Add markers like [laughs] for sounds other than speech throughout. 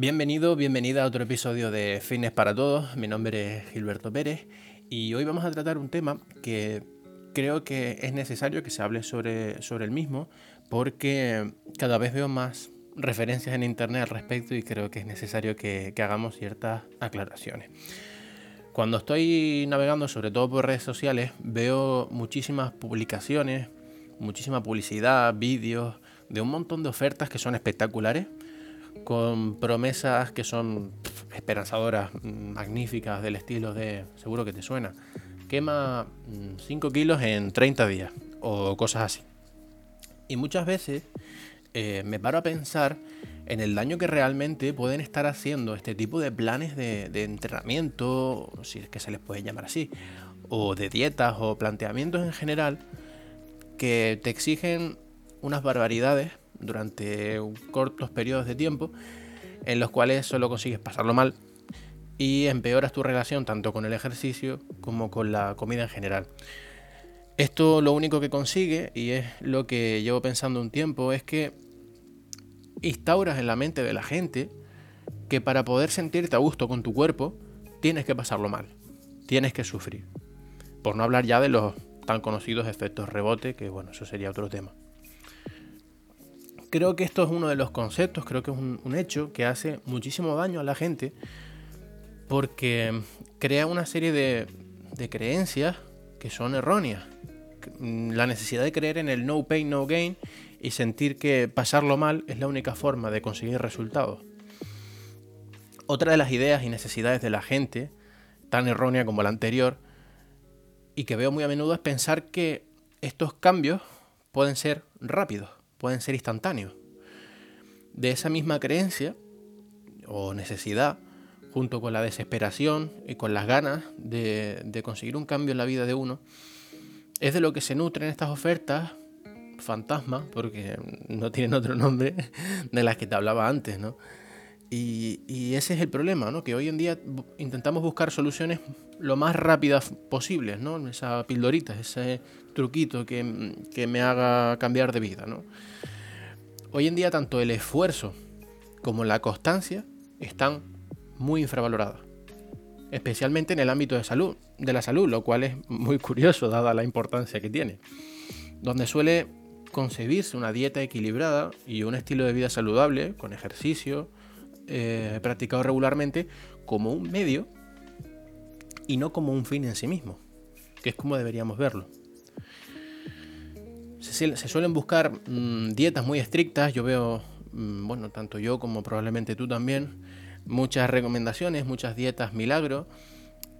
Bienvenido, bienvenida a otro episodio de Fitness para Todos. Mi nombre es Gilberto Pérez y hoy vamos a tratar un tema que creo que es necesario que se hable sobre, sobre el mismo porque cada vez veo más referencias en internet al respecto y creo que es necesario que, que hagamos ciertas aclaraciones. Cuando estoy navegando, sobre todo por redes sociales, veo muchísimas publicaciones, muchísima publicidad, vídeos, de un montón de ofertas que son espectaculares con promesas que son esperanzadoras, magníficas, del estilo de, seguro que te suena, quema 5 mm, kilos en 30 días o cosas así. Y muchas veces eh, me paro a pensar en el daño que realmente pueden estar haciendo este tipo de planes de, de entrenamiento, si es que se les puede llamar así, o de dietas o planteamientos en general, que te exigen unas barbaridades durante cortos periodos de tiempo en los cuales solo consigues pasarlo mal y empeoras tu relación tanto con el ejercicio como con la comida en general. Esto lo único que consigue, y es lo que llevo pensando un tiempo, es que instauras en la mente de la gente que para poder sentirte a gusto con tu cuerpo, tienes que pasarlo mal, tienes que sufrir. Por no hablar ya de los tan conocidos efectos rebote, que bueno, eso sería otro tema creo que esto es uno de los conceptos, creo que es un, hecho que hace muchísimo daño a la gente porque crea una serie de, creencias que son erróneas. La necesidad de creer en el no pain, no gain y sentir que pasarlo mal es la única forma de conseguir resultados. Otra de las ideas y necesidades de la gente, tan errónea como la anterior, y que veo muy a menudo es pensar que estos cambios pueden ser rápidos pueden ser instantáneos. De esa misma creencia o necesidad, junto con la desesperación y con las ganas de, conseguir un cambio en la vida de uno, es de lo que se nutren estas ofertas fantasma, porque no tienen otro nombre, [laughs] de las que te hablaba antes, ¿no? Y, ese es el problema, ¿no? Que hoy en día intentamos buscar soluciones lo más rápidas posibles, ¿no? Esa pildorita, ese truquito que, que, me haga cambiar de vida, ¿no? Hoy en día tanto el esfuerzo como la constancia están muy infravaloradas. Especialmente en el ámbito de salud, de la salud, lo cual es muy curioso dada la importancia que tiene. Donde suele concebirse una dieta equilibrada y un estilo de vida saludable, con ejercicio, eh, practicado regularmente como un medio y no como un fin en sí mismo, que es como deberíamos verlo. Se, suelen buscar mm, dietas muy estrictas, yo veo, mm, bueno, tanto yo como probablemente tú también, muchas recomendaciones, muchas dietas milagro,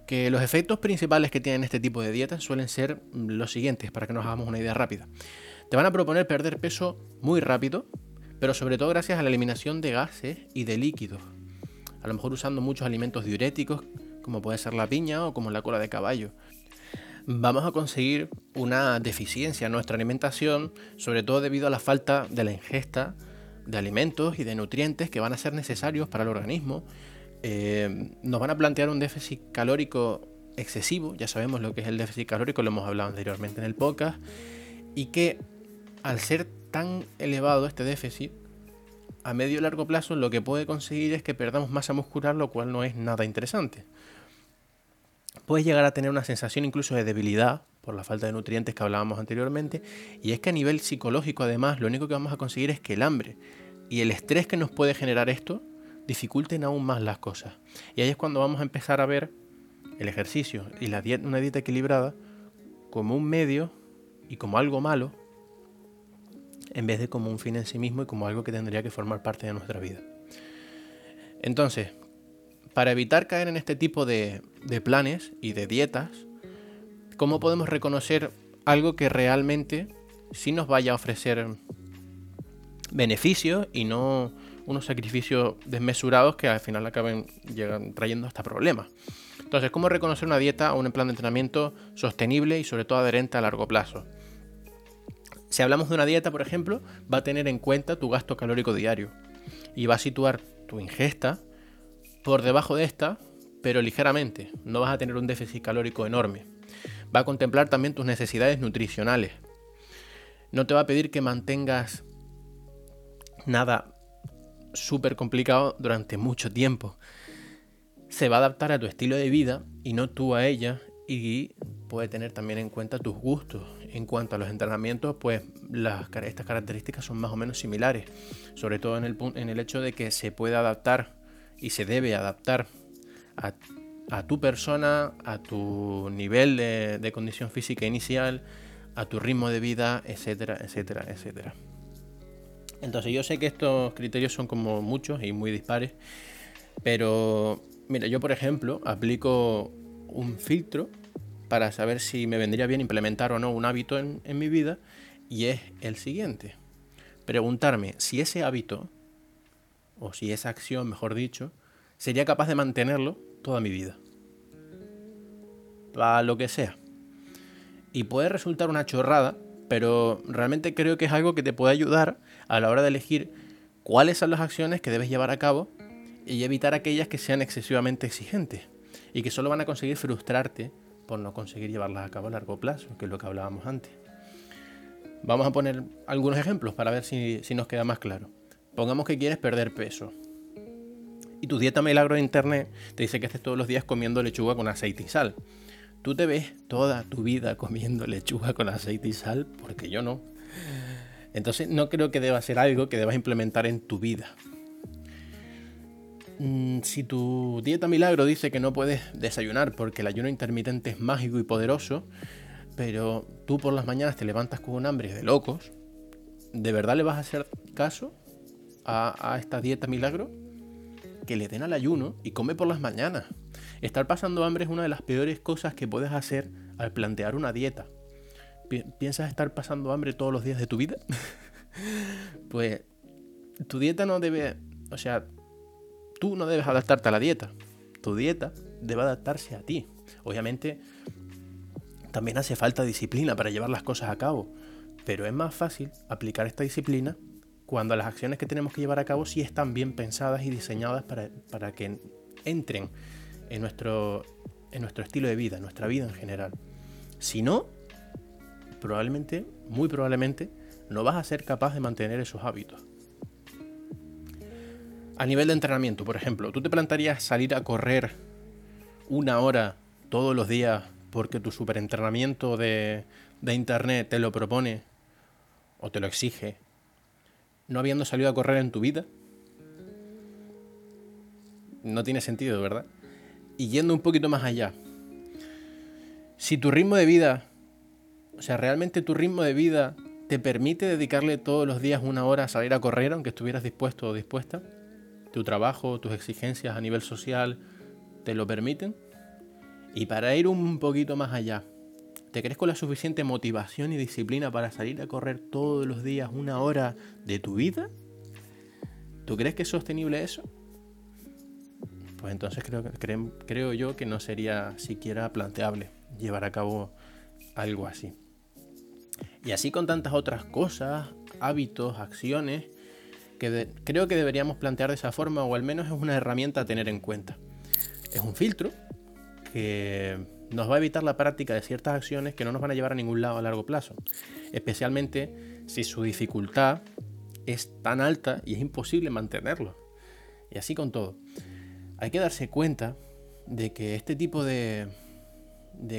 que los efectos principales que tienen este tipo de dietas suelen ser mm, los siguientes, para que nos hagamos una idea rápida. Te van a proponer perder peso muy rápido, pero sobre todo gracias a la eliminación de gases y de líquidos. A lo mejor usando muchos alimentos diuréticos, como puede ser la piña o como la cola de caballo. Vamos a conseguir una deficiencia en nuestra alimentación, sobre todo debido a la falta de la ingesta de alimentos y de nutrientes que van a ser necesarios para el organismo. Eh, nos van a plantear un déficit calórico excesivo, ya sabemos lo que es el déficit calórico, lo hemos hablado anteriormente en el podcast, y que al ser tan elevado este déficit, a medio y largo plazo lo que puede conseguir es que perdamos masa muscular, lo cual no es nada interesante. Puedes llegar a tener una sensación incluso de debilidad por la falta de nutrientes que hablábamos anteriormente, y es que a nivel psicológico además lo único que vamos a conseguir es que el hambre y el estrés que nos puede generar esto dificulten aún más las cosas. Y ahí es cuando vamos a empezar a ver el ejercicio y la dieta, una dieta equilibrada como un medio y como algo malo en vez de como un fin en sí mismo y como algo que tendría que formar parte de nuestra vida. Entonces, para evitar caer en este tipo de, planes y de dietas, ¿cómo podemos reconocer algo que realmente sí nos vaya a ofrecer beneficios y no unos sacrificios desmesurados que al final acaben trayendo hasta problemas? Entonces, ¿cómo reconocer una dieta o un plan de entrenamiento sostenible y sobre todo adherente a largo plazo? Si hablamos de una dieta, por ejemplo, va a tener en cuenta tu gasto calórico diario y va a situar tu ingesta por debajo de esta, pero ligeramente. No vas a tener un déficit calórico enorme. Va a contemplar también tus necesidades nutricionales. No te va a pedir que mantengas nada súper complicado durante mucho tiempo. Se va a adaptar a tu estilo de vida y no tú a ella y puede tener también en cuenta tus gustos. En cuanto a los entrenamientos, pues estas características son más o menos similares, sobre todo en el, en el hecho de que se puede adaptar y se debe adaptar a, tu persona, a tu nivel de, de condición física inicial, a tu ritmo de vida, etcétera, etcétera, etcétera. Entonces yo sé que estos criterios son como muchos y muy dispares, pero mira, yo por ejemplo aplico un filtro para saber si me vendría bien implementar o no un hábito en, mi vida y es el siguiente. Preguntarme si ese hábito, o si esa acción, mejor dicho, sería capaz de mantenerlo toda mi vida. Para lo que sea. Y puede resultar una chorrada, pero realmente creo que es algo que te puede ayudar a la hora de elegir cuáles son las acciones que debes llevar a cabo y evitar aquellas que sean excesivamente exigentes y que solo van a conseguir frustrarte por no conseguir llevarlas a cabo a largo plazo, que es lo que hablábamos antes. Vamos a poner algunos ejemplos para ver si, nos queda más claro. Pongamos que quieres perder peso. Y tu dieta milagro de internet te dice que estés todos los días comiendo lechuga con aceite y sal. Tú te ves toda tu vida comiendo lechuga con aceite y sal, porque yo no. Entonces no creo que deba ser algo que debas implementar en tu vida. Mm, si tu dieta milagro dice que no puedes desayunar porque el ayuno intermitente es mágico y poderoso, pero tú por las mañanas te levantas con un hambre de locos, ¿de verdad le vas a hacer caso a, a esta dieta milagro? Que le den al ayuno y come por las mañanas. Estar pasando hambre es una de las peores cosas que puedes hacer al plantear una dieta. ¿Piensas estar pasando hambre todos los días de tu vida? [laughs] pues tu dieta no debe, o sea, tú no debes adaptarte a la dieta. Tu dieta debe adaptarse a ti. Obviamente, también hace falta disciplina para llevar las cosas a cabo. Pero es más fácil aplicar esta disciplina cuando las acciones que tenemos que llevar a cabo sí están bien pensadas y diseñadas para, para que entren en nuestro, en nuestro estilo de vida, en nuestra vida en general. Si no, probablemente, muy probablemente, no vas a ser capaz de mantener esos hábitos. A nivel de entrenamiento, por ejemplo, ¿tú te plantarías salir a correr una hora todos los días porque tu superentrenamiento de, de internet te lo propone o te lo exige, no habiendo salido a correr en tu vida? No tiene sentido, ¿verdad? Y yendo un poquito más allá, si tu ritmo de vida, o sea, realmente tu ritmo de vida te permite dedicarle todos los días una hora a salir a correr, aunque estuvieras dispuesto o dispuesta, tu trabajo, tus exigencias a nivel social te lo permiten. Y para ir un poquito más allá, ¿te crees con la suficiente motivación y disciplina para salir a correr todos los días una hora de tu vida? ¿Tú crees que es sostenible eso? Pues entonces creo, creo, creo yo que no sería siquiera planteable llevar a cabo algo así. Y así con tantas otras cosas, hábitos, acciones creo que deberíamos plantear de esa forma o al menos es una herramienta a tener en cuenta. Es un filtro que nos va a evitar la práctica de ciertas acciones que no nos van a llevar a ningún lado a largo plazo, especialmente si su dificultad es tan alta y es imposible mantenerlo. Y así con todo. Hay que darse cuenta de que este tipo de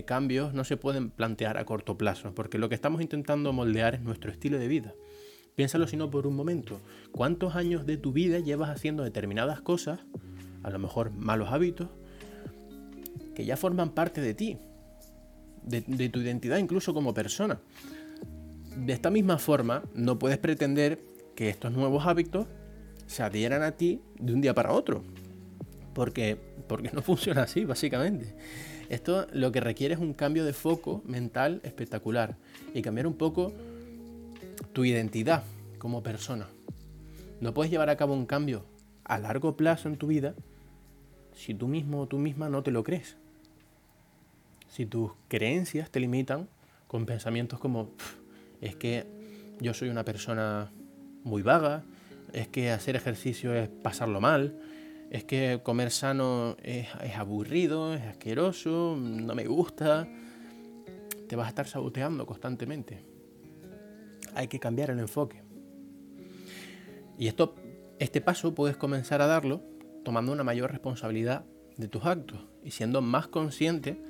cambios no se pueden plantear a corto plazo, porque lo que estamos intentando moldear es nuestro estilo de vida. Piénsalo si no por un momento. ¿Cuántos años de tu vida llevas haciendo determinadas cosas, a lo mejor malos hábitos, que ya forman parte de ti, de, tu identidad incluso como persona? De esta misma forma, no puedes pretender que estos nuevos hábitos se adhieran a ti de un día para otro. Porque, porque no [laughs] funciona así, básicamente. Esto lo que requiere es un cambio de foco mental espectacular y cambiar un poco tu identidad como persona. No puedes llevar a cabo un cambio a largo plazo en tu vida si tú mismo o tú misma no te lo crees. Si tus creencias te limitan con pensamientos como es que yo soy una persona muy vaga, es que hacer ejercicio es pasarlo mal, es que comer sano es, aburrido, es asqueroso, no me gusta, te vas a estar saboteando constantemente hay que cambiar el enfoque. Y esto Este paso puedes comenzar a darlo tomando una mayor responsabilidad de tus actos y siendo más consciente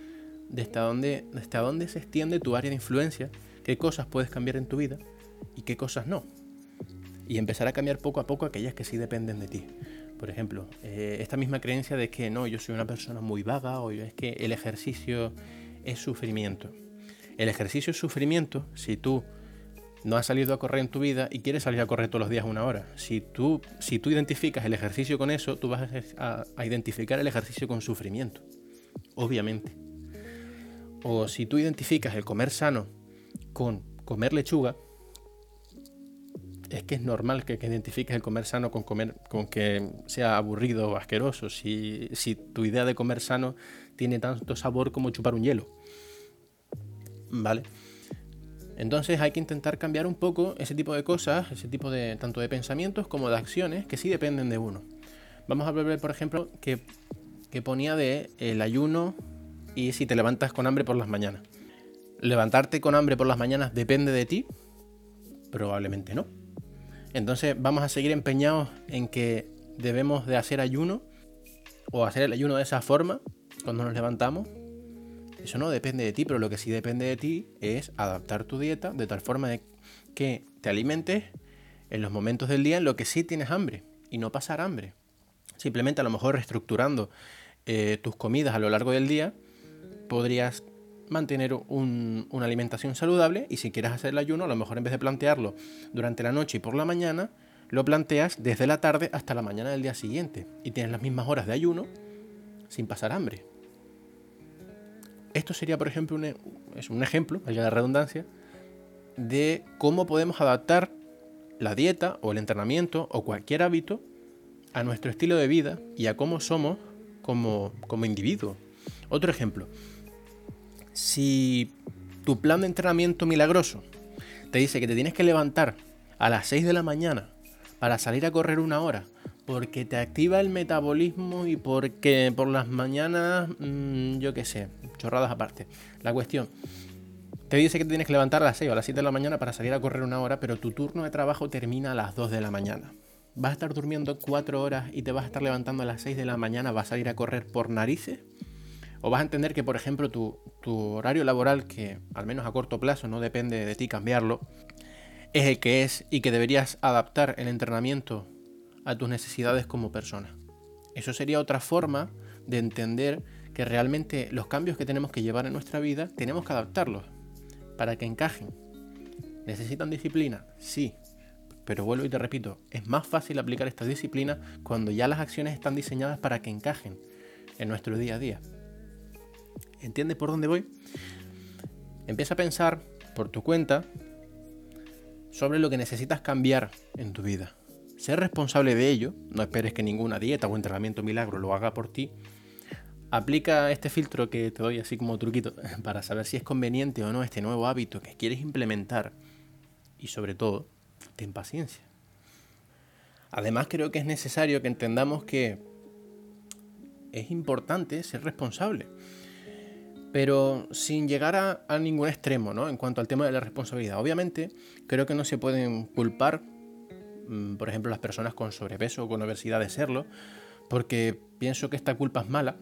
de hasta dónde, de hasta dónde se extiende tu área de influencia, qué cosas puedes cambiar en tu vida y qué cosas no. Y empezar a cambiar poco a poco aquellas que sí dependen de ti. Por ejemplo, eh, esta misma creencia de que no, yo soy una persona muy vaga o es que el ejercicio es sufrimiento. El ejercicio es sufrimiento si tú no has salido a correr en tu vida y quieres salir a correr todos los días una hora. Si tú, si tú identificas el ejercicio con eso, tú vas a, a identificar el ejercicio con sufrimiento. Obviamente. O si tú identificas el comer sano con comer lechuga, es que es normal que, identifiques el comer sano con comer con que sea aburrido o asqueroso. Si, si tu idea de comer sano tiene tanto sabor como chupar un hielo. ¿Vale? Entonces hay que intentar cambiar un poco ese tipo de cosas, ese tipo de tanto de pensamientos como de acciones que sí dependen de uno. Vamos a ver, por ejemplo, que, ponía de el ayuno y si te levantas con hambre por las mañanas. ¿Levantarte con hambre por las mañanas depende de ti? Probablemente no. Entonces vamos a seguir empeñados en que debemos de hacer ayuno o hacer el ayuno de esa forma cuando nos levantamos. Eso no depende de ti, pero lo que sí depende de ti es adaptar tu dieta de tal forma de que te alimentes en los momentos del día en los que sí tienes hambre y no pasar hambre. Simplemente a lo mejor reestructurando eh, tus comidas a lo largo del día podrías mantener una alimentación saludable y si quieres hacer el ayuno, a lo mejor en vez de plantearlo durante la noche y por la mañana, lo planteas desde la tarde hasta la mañana del día siguiente y tienes las mismas horas de ayuno sin pasar hambre. Esto sería, por ejemplo, un, es un ejemplo, allá de redundancia, de cómo podemos adaptar la dieta o el entrenamiento o cualquier hábito a nuestro estilo de vida y a cómo somos como, como individuos. Otro ejemplo, si tu plan de entrenamiento milagroso te dice que te tienes que levantar a las 6 de la mañana para salir a correr una hora, porque te activa el metabolismo y porque por las mañanas, mm, yo qué sé, chorradas aparte. La cuestión, te dice que te tienes que levantar a las 6 o a las 7 de la mañana para salir a correr una hora, pero tu turno de trabajo termina a las 2 de la mañana. Vas a estar durmiendo 4 horas y te vas a estar levantando a las 6 de la mañana, vas a ir a correr por narices. O vas a entender que, por ejemplo, tu, horario laboral, que al menos a corto plazo no depende de ti cambiarlo, es el que es y que deberías adaptar el entrenamiento a tus necesidades como persona. Eso sería otra forma de entender que realmente los cambios que tenemos que llevar en nuestra vida tenemos que adaptarlos para que encajen. ¿Necesitan disciplina? Sí. Pero vuelvo y te repito, es más fácil aplicar esta disciplina cuando ya las acciones están diseñadas para que encajen en nuestro día a día. ¿Entiendes por dónde voy? Empieza a pensar por tu cuenta sobre lo que necesitas cambiar en tu vida. Ser responsable de ello, no esperes que ninguna dieta o entrenamiento milagro lo haga por ti. Aplica este filtro que te doy así como truquito [laughs] para saber si es conveniente o no este nuevo hábito que quieres implementar. Y sobre todo, ten paciencia. Además creo que es necesario que entendamos que es importante ser responsable pero sin llegar a, ningún extremo, ¿no? En cuanto al tema de la responsabilidad. Obviamente, creo que no se pueden culpar, por ejemplo, las personas con sobrepeso o con obesidad de serlo, porque pienso que esta culpa es mala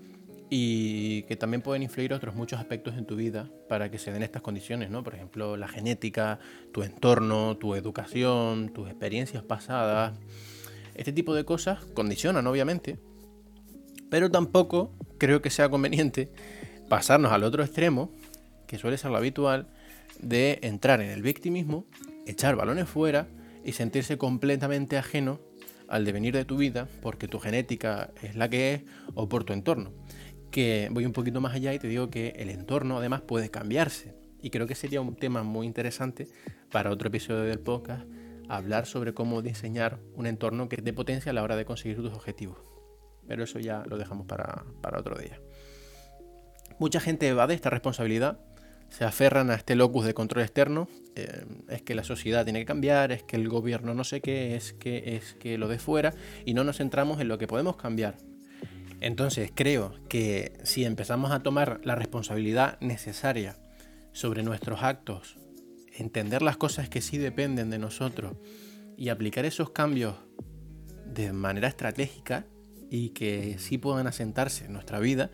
y que también pueden influir otros muchos aspectos en tu vida para que se den estas condiciones, ¿no? Por ejemplo, la genética, tu entorno, tu educación, tus experiencias pasadas. Este tipo de cosas condicionan, obviamente, pero tampoco creo que sea conveniente pasarnos al otro extremo, que suele ser lo habitual, de entrar en el victimismo, echar balones fuera y sentirse completamente ajeno al devenir de tu vida porque tu genética es la que es o por tu entorno. Que voy un poquito más allá y te digo que el entorno además puede cambiarse. Y creo que sería un tema muy interesante para otro episodio del podcast hablar sobre cómo diseñar un entorno que te potencia a la hora de conseguir tus objetivos. Pero eso ya lo dejamos para, para otro día. Mucha gente evade esta responsabilidad, se aferran a este locus de control externo, eh, es que la sociedad tiene que cambiar, es que el gobierno no sé qué, es que es que lo de fuera, y no nos centramos en lo que podemos cambiar. Entonces creo que si empezamos a tomar la responsabilidad necesaria sobre nuestros actos, entender las cosas que sí dependen de nosotros y aplicar esos cambios de manera estratégica y que sí puedan asentarse en nuestra vida,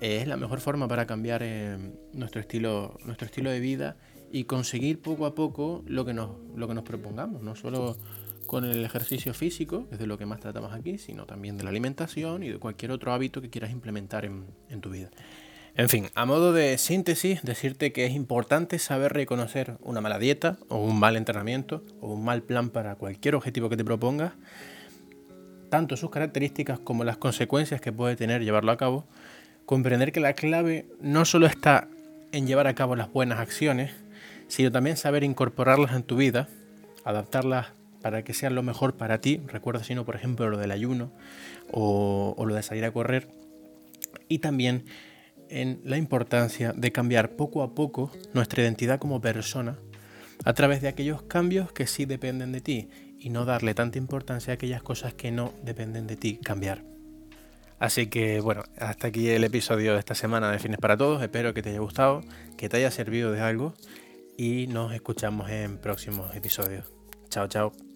es la mejor forma para cambiar eh, nuestro, estilo, nuestro estilo de vida y conseguir poco a poco lo que nos, lo que nos propongamos, no solo con el ejercicio físico, que es de lo que más tratamos aquí, sino también de la alimentación y de cualquier otro hábito que quieras implementar en, en tu vida. En fin, a modo de síntesis, decirte que es importante saber reconocer una mala dieta o un mal entrenamiento o un mal plan para cualquier objetivo que te propongas, tanto sus características como las consecuencias que puede tener llevarlo a cabo, comprender que la clave no solo está en llevar a cabo las buenas acciones, sino también saber incorporarlas en tu vida, adaptarlas para que sean lo mejor para ti. Recuerda si no, por ejemplo, lo del ayuno o, o lo de salir a correr. Y también en la importancia de cambiar poco a poco nuestra identidad como persona a través de aquellos cambios que sí dependen de ti y no darle tanta importancia a aquellas cosas que no dependen de ti cambiar. Así que bueno, hasta aquí el episodio de esta semana de Fines para Todos. Espero que te haya gustado, que te haya servido de algo y nos escuchamos en próximos episodios. Chao, chao.